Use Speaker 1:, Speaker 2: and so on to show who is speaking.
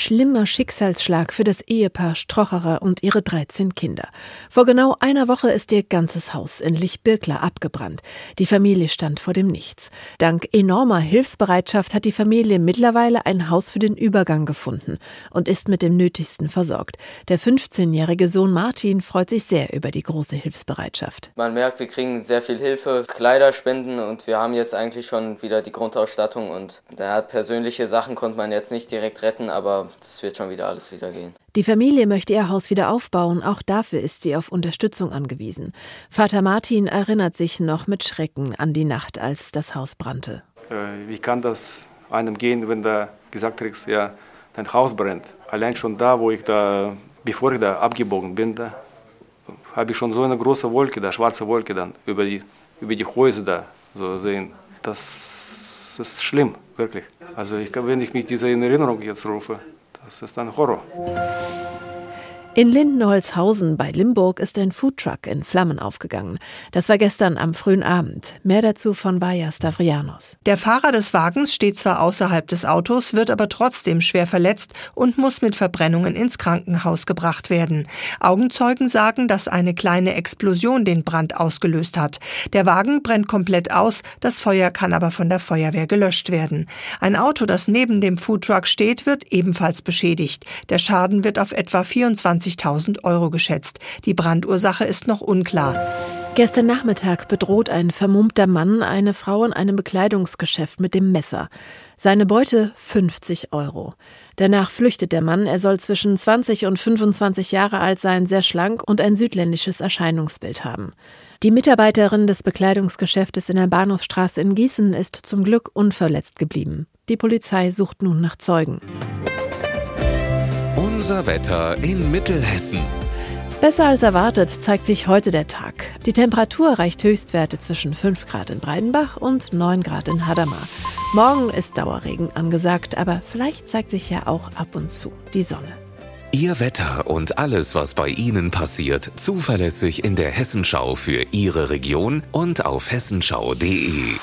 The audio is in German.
Speaker 1: Schlimmer Schicksalsschlag für das Ehepaar Strocherer und ihre 13 Kinder. Vor genau einer Woche ist ihr ganzes Haus in Lichbirkler abgebrannt. Die Familie stand vor dem Nichts. Dank enormer Hilfsbereitschaft hat die Familie mittlerweile ein Haus für den Übergang gefunden und ist mit dem Nötigsten versorgt. Der 15-jährige Sohn Martin freut sich sehr über die große Hilfsbereitschaft.
Speaker 2: Man merkt, wir kriegen sehr viel Hilfe, Kleiderspenden und wir haben jetzt eigentlich schon wieder die Grundausstattung und da persönliche Sachen konnte man jetzt nicht direkt retten, aber das wird schon wieder alles wieder gehen.
Speaker 1: Die Familie möchte ihr Haus wieder aufbauen, auch dafür ist sie auf Unterstützung angewiesen. Vater Martin erinnert sich noch mit Schrecken an die Nacht, als das Haus brannte.
Speaker 3: Äh, wie kann das einem gehen, wenn da gesagt wird, ja, dein Haus brennt? Allein schon da, wo ich da, bevor ich da abgebogen bin, da habe ich schon so eine große Wolke, da schwarze Wolke dann über die, über die Häuser da so sehen. Das ist schlimm, wirklich. Also ich, wenn ich mich diese Erinnerung jetzt rufe, das ist ein Horror.
Speaker 1: In Lindenholzhausen bei Limburg ist ein Foodtruck in Flammen aufgegangen. Das war gestern am frühen Abend. Mehr dazu von Baja Stavrianos.
Speaker 4: Der Fahrer des Wagens steht zwar außerhalb des Autos, wird aber trotzdem schwer verletzt und muss mit Verbrennungen ins Krankenhaus gebracht werden. Augenzeugen sagen, dass eine kleine Explosion den Brand ausgelöst hat. Der Wagen brennt komplett aus, das Feuer kann aber von der Feuerwehr gelöscht werden. Ein Auto, das neben dem Foodtruck steht, wird ebenfalls beschädigt. Der Schaden wird auf etwa 24 20.000 Euro geschätzt. Die Brandursache ist noch unklar.
Speaker 1: Gestern Nachmittag bedroht ein vermummter Mann eine Frau in einem Bekleidungsgeschäft mit dem Messer. Seine Beute 50 Euro. Danach flüchtet der Mann. Er soll zwischen 20 und 25 Jahre alt sein, sehr schlank und ein südländisches Erscheinungsbild haben. Die Mitarbeiterin des Bekleidungsgeschäftes in der Bahnhofsstraße in Gießen ist zum Glück unverletzt geblieben. Die Polizei sucht nun nach Zeugen.
Speaker 5: Unser Wetter in Mittelhessen.
Speaker 1: Besser als erwartet zeigt sich heute der Tag. Die Temperatur erreicht Höchstwerte zwischen 5 Grad in Breidenbach und 9 Grad in Hadamar. Morgen ist Dauerregen angesagt, aber vielleicht zeigt sich ja auch ab und zu die Sonne.
Speaker 5: Ihr Wetter und alles, was bei Ihnen passiert, zuverlässig in der Hessenschau für Ihre Region und auf hessenschau.de.